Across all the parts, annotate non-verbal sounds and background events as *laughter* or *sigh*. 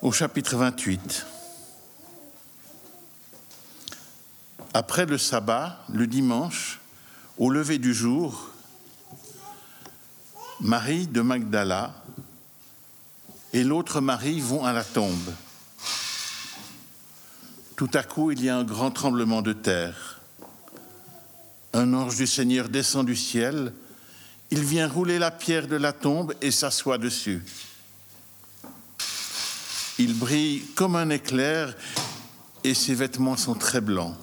au chapitre 28. Après le sabbat, le dimanche, au lever du jour, Marie de Magdala et l'autre Marie vont à la tombe. Tout à coup, il y a un grand tremblement de terre. Un ange du Seigneur descend du ciel, il vient rouler la pierre de la tombe et s'assoit dessus. Il brille comme un éclair et ses vêtements sont très blancs.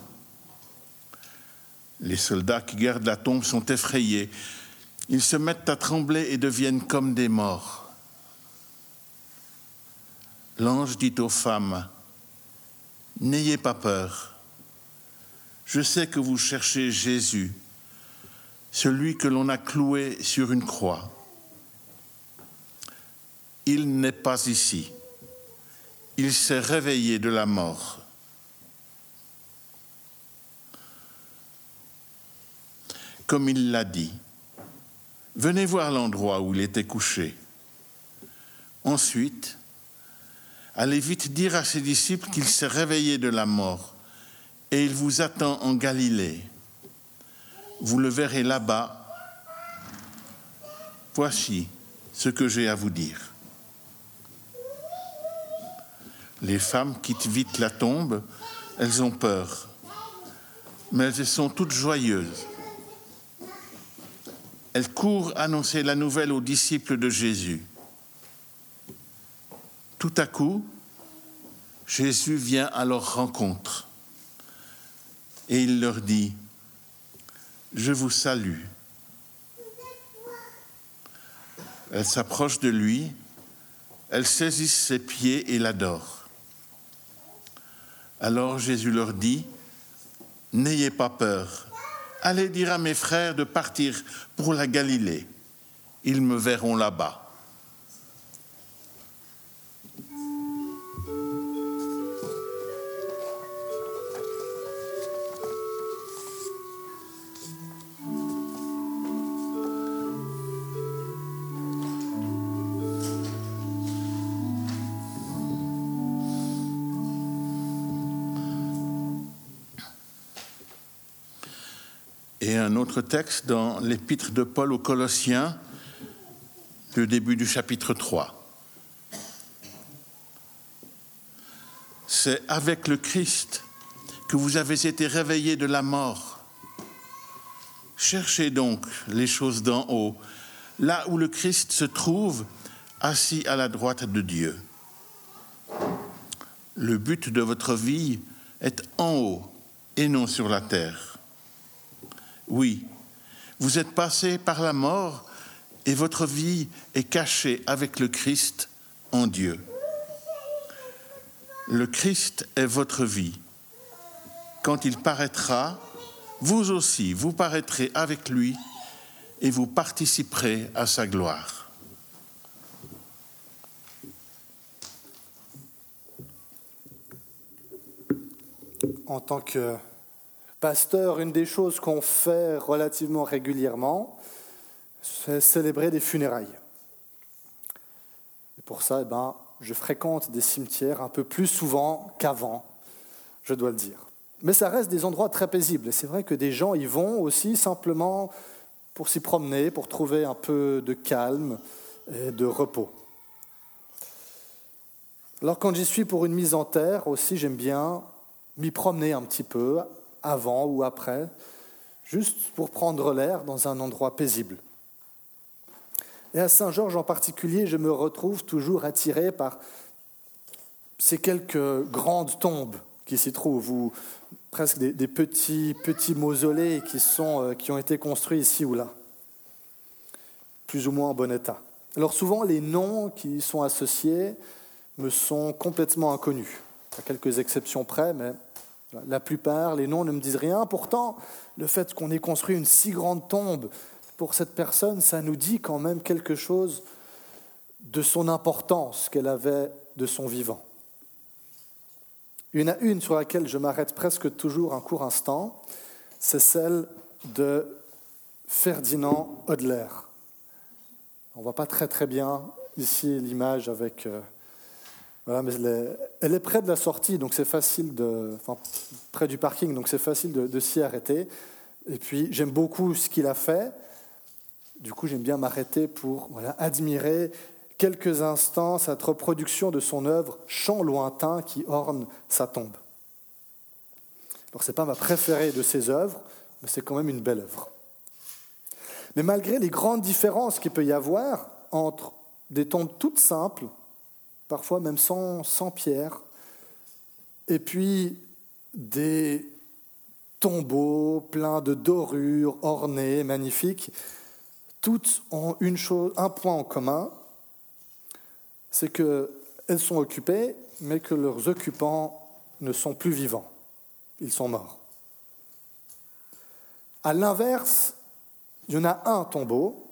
Les soldats qui gardent la tombe sont effrayés. Ils se mettent à trembler et deviennent comme des morts. L'ange dit aux femmes, N'ayez pas peur. Je sais que vous cherchez Jésus, celui que l'on a cloué sur une croix. Il n'est pas ici il s'est réveillé de la mort. Comme il l'a dit, venez voir l'endroit où il était couché. Ensuite, allez vite dire à ses disciples qu'il s'est réveillé de la mort et il vous attend en Galilée. Vous le verrez là-bas. Voici ce que j'ai à vous dire. Les femmes quittent vite la tombe, elles ont peur, mais elles sont toutes joyeuses. Elles courent annoncer la nouvelle aux disciples de Jésus. Tout à coup, Jésus vient à leur rencontre et il leur dit, Je vous salue. Elles s'approchent de lui, elles saisissent ses pieds et l'adorent. Alors Jésus leur dit, N'ayez pas peur, allez dire à mes frères de partir pour la Galilée, ils me verront là-bas. Texte dans l'épître de Paul aux Colossiens, le début du chapitre 3. C'est avec le Christ que vous avez été réveillés de la mort. Cherchez donc les choses d'en haut, là où le Christ se trouve, assis à la droite de Dieu. Le but de votre vie est en haut et non sur la terre. Oui, vous êtes passé par la mort et votre vie est cachée avec le Christ en Dieu. Le Christ est votre vie. Quand il paraîtra, vous aussi, vous paraîtrez avec lui et vous participerez à sa gloire. En tant que pasteur, une des choses qu'on fait relativement régulièrement, c'est célébrer des funérailles. Et pour ça, eh ben, je fréquente des cimetières un peu plus souvent qu'avant, je dois le dire. Mais ça reste des endroits très paisibles. Et c'est vrai que des gens y vont aussi simplement pour s'y promener, pour trouver un peu de calme et de repos. Alors quand j'y suis pour une mise en terre aussi, j'aime bien m'y promener un petit peu, avant ou après, juste pour prendre l'air dans un endroit paisible. Et à Saint-Georges en particulier, je me retrouve toujours attiré par ces quelques grandes tombes qui s'y trouvent, ou presque des, petits, petits mausolées qui, sont, euh, qui ont été construits ici ou là, plus ou moins en bon état. Alors souvent, les noms qui y sont associés me sont complètement inconnus, à quelques exceptions près, mais la plupart, les noms ne me disent rien. Pourtant, le fait qu'on ait construit une si grande tombe pour cette personne, ça nous dit quand même quelque chose de son importance qu'elle avait de son vivant. En a une sur laquelle je m'arrête presque toujours un court instant, c'est celle de Ferdinand Hodler. On ne voit pas très très bien ici l'image avec... Voilà, mais elle est, près de la sortie, donc c'est facile de... Près du parking, donc c'est facile de, s'y arrêter. Et puis j'aime beaucoup ce qu'il a fait. Du coup, j'aime bien m'arrêter pour voilà, admirer quelques instants cette reproduction de son œuvre Chant lointain qui orne sa tombe. Alors, ce n'est pas ma préférée de ses œuvres, mais c'est quand même une belle œuvre. Mais malgré les grandes différences qu'il peut y avoir entre des tombes toutes simples, parfois même sans, pierre, et puis des tombeaux pleins de dorures, ornés, magnifiques, toutes ont une chose, un point en commun, c'est qu'elles sont occupées, mais que leurs occupants ne sont plus vivants. Ils sont morts. À l'inverse, il y en a un tombeau,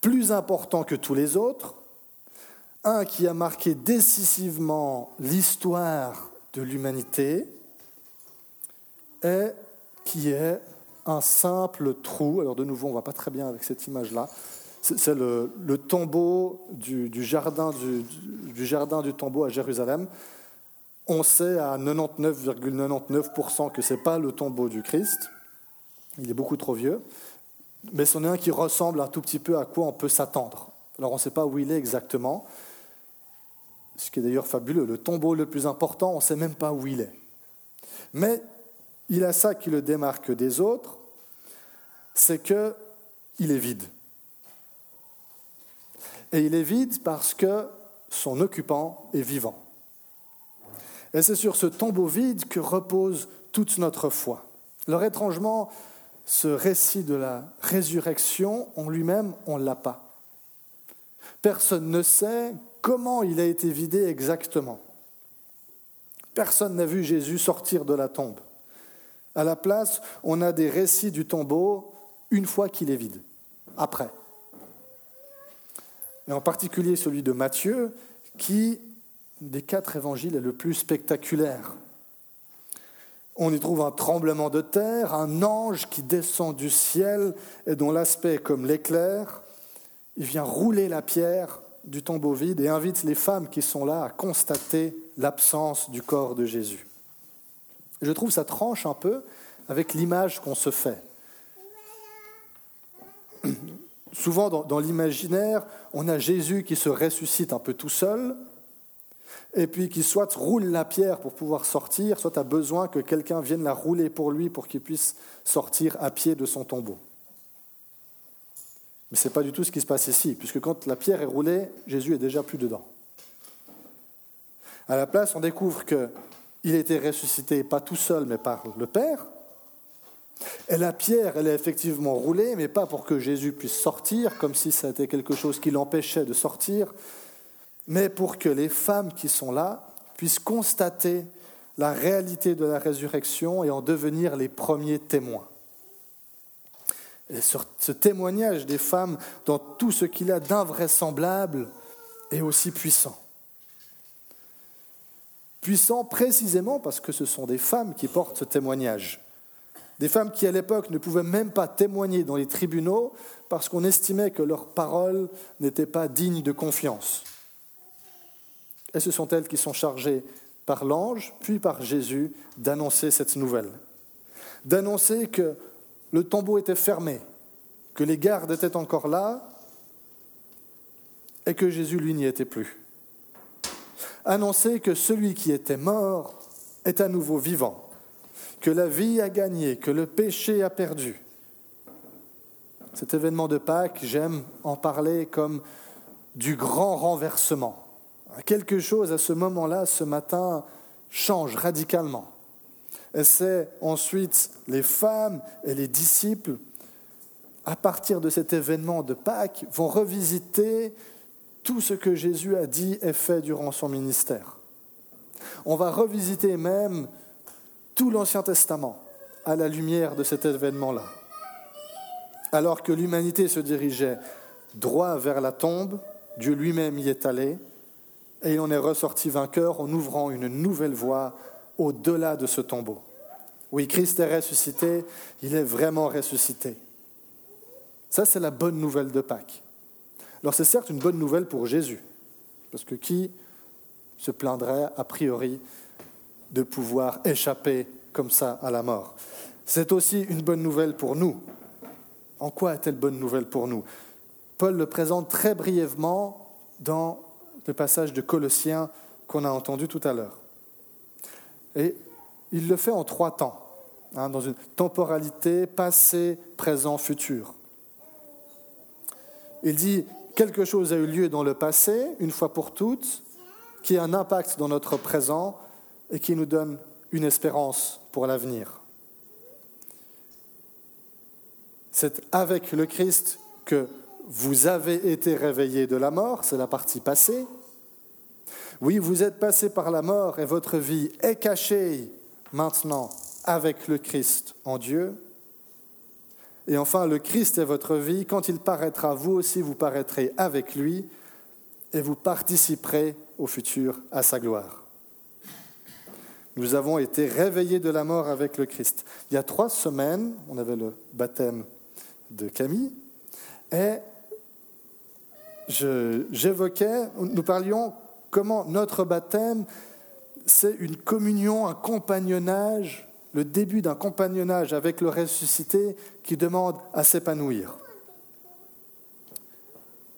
plus important que tous les autres, un qui a marqué décisivement l'histoire de l'humanité et qui est un simple trou. Alors de nouveau, on ne voit pas très bien avec cette image-là. C'est le, tombeau du, jardin du, jardin du tombeau à Jérusalem. On sait à 99,99% que ce n'est pas le tombeau du Christ. Il est beaucoup trop vieux. Mais c'en est un qui ressemble un tout petit peu à quoi on peut s'attendre. Alors on ne sait pas où il est exactement. Ce qui est d'ailleurs fabuleux. Le tombeau le plus important, on ne sait même pas où il est. Mais il a ça qui le démarque des autres, c'est qu'il est vide. Et il est vide parce que son occupant est vivant. Et c'est sur ce tombeau vide que repose toute notre foi. Alors étrangement, ce récit de la résurrection en lui-même, on ne l'a pas. Personne ne sait comment il a été vidé exactement? Personne n'a vu Jésus sortir de la tombe. À la place, on a des récits du tombeau une fois qu'il est vide, après et en particulier celui de Matthieu, qui, des quatre évangiles, est le plus spectaculaire. On y trouve un tremblement de terre, un ange qui descend du ciel et dont l'aspect est comme l'éclair. Il vient rouler la pierre du tombeau vide et invite les femmes qui sont là à constater l'absence du corps de Jésus. Je trouve ça tranche un peu avec l'image qu'on se fait. *clears throat* Souvent, dans, l'imaginaire, on a Jésus qui se ressuscite un peu tout seul, et puis qui soit roule la pierre pour pouvoir sortir, soit a besoin que quelqu'un vienne la rouler pour lui pour qu'il puisse sortir à pied de son tombeau. Mais ce n'est pas du tout ce qui se passe ici, puisque quand la pierre est roulée, Jésus est déjà plus dedans. À la place, on découvre qu'il était ressuscité pas tout seul, mais par le Père, et la pierre, elle est effectivement roulée, mais pas pour que Jésus puisse sortir, comme si c'était quelque chose qui l'empêchait de sortir, mais pour que les femmes qui sont là puissent constater la réalité de la résurrection et en devenir les premiers témoins. Et sur ce témoignage des femmes dans tout ce qu'il a d'invraisemblable et aussi puissant. Puissant précisément parce que ce sont des femmes qui portent ce témoignage. Des femmes qui, à l'époque, ne pouvaient même pas témoigner dans les tribunaux parce qu'on estimait que leurs paroles n'étaient pas dignes de confiance. Et ce sont elles qui sont chargées par l'ange, puis par Jésus, d'annoncer cette nouvelle. D'annoncer que le tombeau était fermé, que les gardes étaient encore là et que Jésus, lui, n'y était plus. Annoncer que celui qui était mort est à nouveau vivant que la vie a gagné, que le péché a perdu. Cet événement de Pâques, j'aime en parler comme du grand renversement. Quelque chose à ce moment-là, ce matin, change radicalement. Et c'est ensuite les femmes et les disciples, à partir de cet événement de Pâques, vont revisiter tout ce que Jésus a dit et fait durant son ministère. On va revisiter même tout l'Ancien Testament à la lumière de cet événement-là. Alors que l'humanité se dirigeait droit vers la tombe, Dieu lui-même y est allé, et il en est ressorti vainqueur en ouvrant une nouvelle voie au-delà de ce tombeau. Oui, Christ est ressuscité, il est vraiment ressuscité. Ça, c'est la bonne nouvelle de Pâques. Alors c'est certes une bonne nouvelle pour Jésus, parce que qui se plaindrait a priori de pouvoir échapper comme ça à la mort? C'est aussi une bonne nouvelle pour nous. En quoi est-elle bonne nouvelle pour nous? Paul le présente très brièvement dans le passage de Colossiens qu'on a entendu tout à l'heure. Et il le fait en trois temps, hein, dans une temporalité passé, présent, futur. Il dit quelque chose a eu lieu dans le passé, une fois pour toutes, qui a un impact dans notre présent et qui nous donne une espérance pour l'avenir. C'est avec le Christ que vous avez été réveillés de la mort, c'est la partie passée. Oui, vous êtes passé par la mort et votre vie est cachée maintenant avec le Christ en Dieu. Et enfin, le Christ est votre vie. Quand il paraîtra, vous aussi, vous paraîtrez avec lui et vous participerez au futur à sa gloire. Nous avons été réveillés de la mort avec le Christ. Il y a trois semaines, on avait le baptême de Camille, et j'évoquais, nous parlions comment notre baptême, c'est une communion, un compagnonnage, le début d'un compagnonnage avec le ressuscité qui demande à s'épanouir.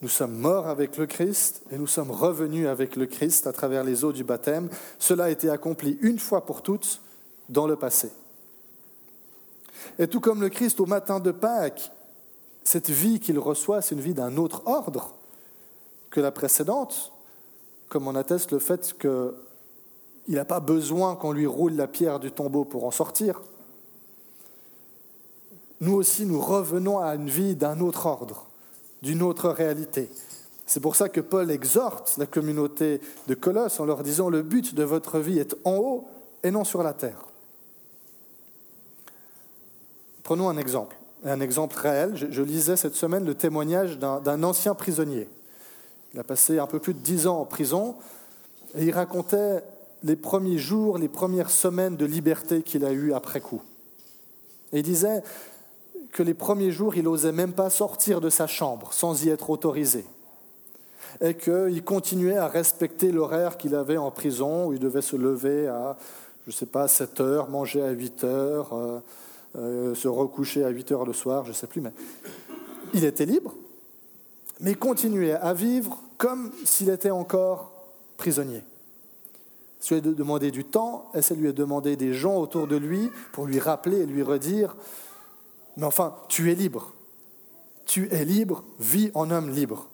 Nous sommes morts avec le Christ et nous sommes revenus avec le Christ à travers les eaux du baptême. Cela a été accompli une fois pour toutes dans le passé. Et tout comme le Christ au matin de Pâques, cette vie qu'il reçoit, c'est une vie d'un autre ordre que la précédente, comme on atteste le fait qu'il n'a pas besoin qu'on lui roule la pierre du tombeau pour en sortir. Nous aussi, nous revenons à une vie d'un autre ordre, d'une autre réalité. C'est pour ça que Paul exhorte la communauté de Colosse en leur disant le but de votre vie est en haut et non sur la terre. Prenons un exemple, un exemple réel. Je, lisais cette semaine le témoignage d'un ancien prisonnier. Il a passé un peu plus de dix ans en prison et il racontait les premiers jours, les premières semaines de liberté qu'il a eues après coup. Il disait que les premiers jours, il n'osait même pas sortir de sa chambre sans y être autorisé. Et qu'il continuait à respecter l'horaire qu'il avait en prison, où il devait se lever à, je ne sais pas, 7 heures, manger à 8 heures, euh, euh, se recoucher à 8 heures le soir, je ne sais plus, mais il était libre, mais continuait à vivre comme s'il était encore prisonnier. Ça lui a demandé du temps, et ça lui a demandé des gens autour de lui pour lui rappeler et lui redire, mais enfin, tu es libre. Tu es libre, vis en homme libre.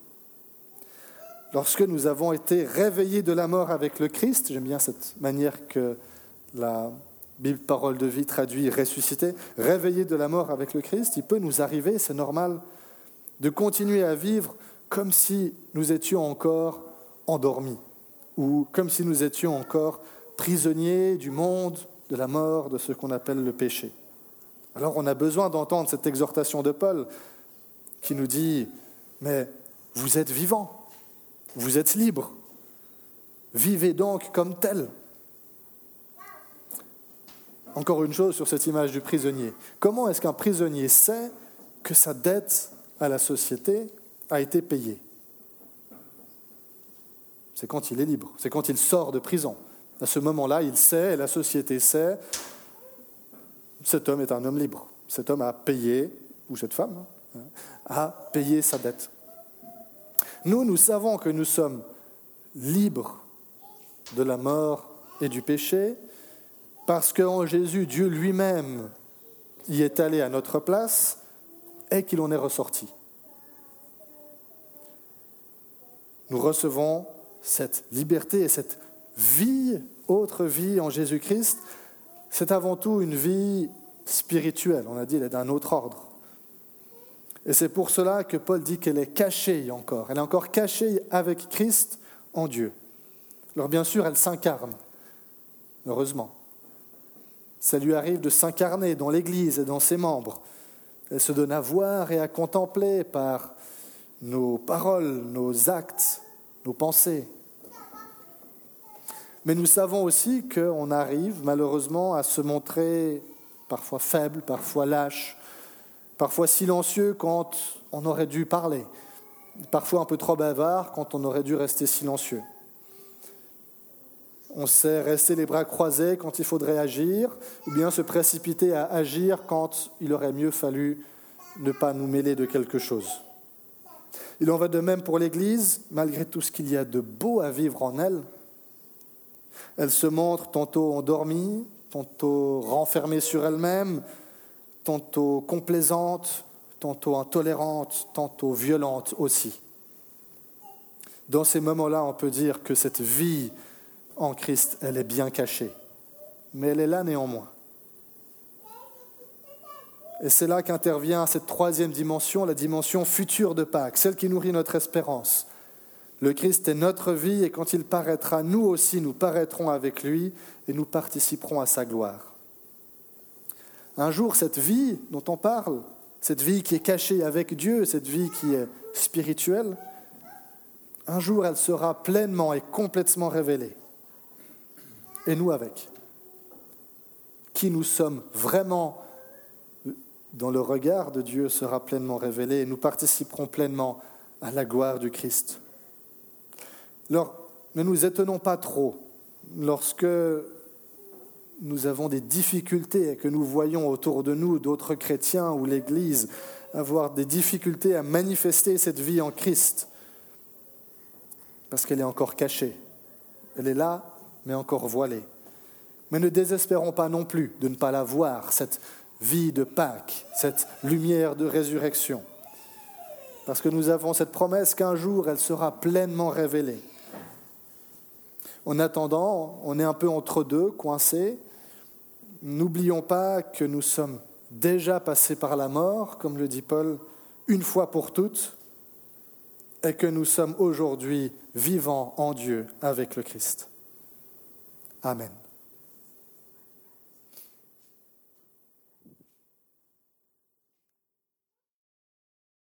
Lorsque nous avons été réveillés de la mort avec le Christ, j'aime bien cette manière que la Bible Parole de vie traduit ressuscité, réveillés de la mort avec le Christ, il peut nous arriver, c'est normal, de continuer à vivre comme si nous étions encore endormis, ou comme si nous étions encore prisonniers du monde, de la mort, de ce qu'on appelle le péché. Alors on a besoin d'entendre cette exhortation de Paul qui nous dit, mais vous êtes vivants, vous êtes libres, vivez donc comme tel. Encore une chose sur cette image du prisonnier. Comment est-ce qu'un prisonnier sait que sa dette à la société a été payée. C'est quand il est libre, c'est quand il sort de prison. À ce moment-là, il sait, et la société sait, cet homme est un homme libre. Cet homme a payé, ou cette femme, hein, a payé sa dette. Nous, nous savons que nous sommes libres de la mort et du péché, parce qu'en Jésus, Dieu lui-même y est allé à notre place et qu'il en est ressorti. Nous recevons cette liberté et cette vie, autre vie en Jésus-Christ. C'est avant tout une vie spirituelle, on a dit, elle est d'un autre ordre. Et c'est pour cela que Paul dit qu'elle est cachée encore. Elle est encore cachée avec Christ en Dieu. Alors bien sûr, elle s'incarne, heureusement. Ça lui arrive de s'incarner dans l'Église et dans ses membres. Elle se donne à voir et à contempler par nos paroles, nos actes, nos pensées. Mais nous savons aussi qu'on arrive malheureusement à se montrer parfois faible, parfois lâche, parfois silencieux quand on aurait dû parler, parfois un peu trop bavard quand on aurait dû rester silencieux. On sait rester les bras croisés quand il faudrait agir, ou bien se précipiter à agir quand il aurait mieux fallu ne pas nous mêler de quelque chose. Il en va de même pour l'Église, malgré tout ce qu'il y a de beau à vivre en elle. Elle se montre tantôt endormie, tantôt renfermée sur elle-même, tantôt complaisante, tantôt intolérante, tantôt violente aussi. Dans ces moments-là, on peut dire que cette vie en Christ, elle est bien cachée, mais elle est là néanmoins. Et c'est là qu'intervient cette troisième dimension, la dimension future de Pâques, celle qui nourrit notre espérance. Le Christ est notre vie et quand il paraîtra, nous aussi nous paraîtrons avec lui et nous participerons à sa gloire. Un jour, cette vie dont on parle, cette vie qui est cachée avec Dieu, cette vie qui est spirituelle, un jour elle sera pleinement et complètement révélée. Et nous avec. Qui nous sommes vraiment dans le regard de Dieu sera pleinement révélé et nous participerons pleinement à la gloire du Christ. Alors, ne nous étonnons pas trop lorsque nous avons des difficultés et que nous voyons autour de nous d'autres chrétiens ou l'Église avoir des difficultés à manifester cette vie en Christ, parce qu'elle est encore cachée. Elle est là, mais encore voilée. Mais ne désespérons pas non plus de ne pas la voir, cette vie de Pâques, cette lumière de résurrection, parce que nous avons cette promesse qu'un jour elle sera pleinement révélée. En attendant, on est un peu entre deux, coincés. N'oublions pas que nous sommes déjà passés par la mort, comme le dit Paul, une fois pour toutes, et que nous sommes aujourd'hui vivants en Dieu avec le Christ. Amen.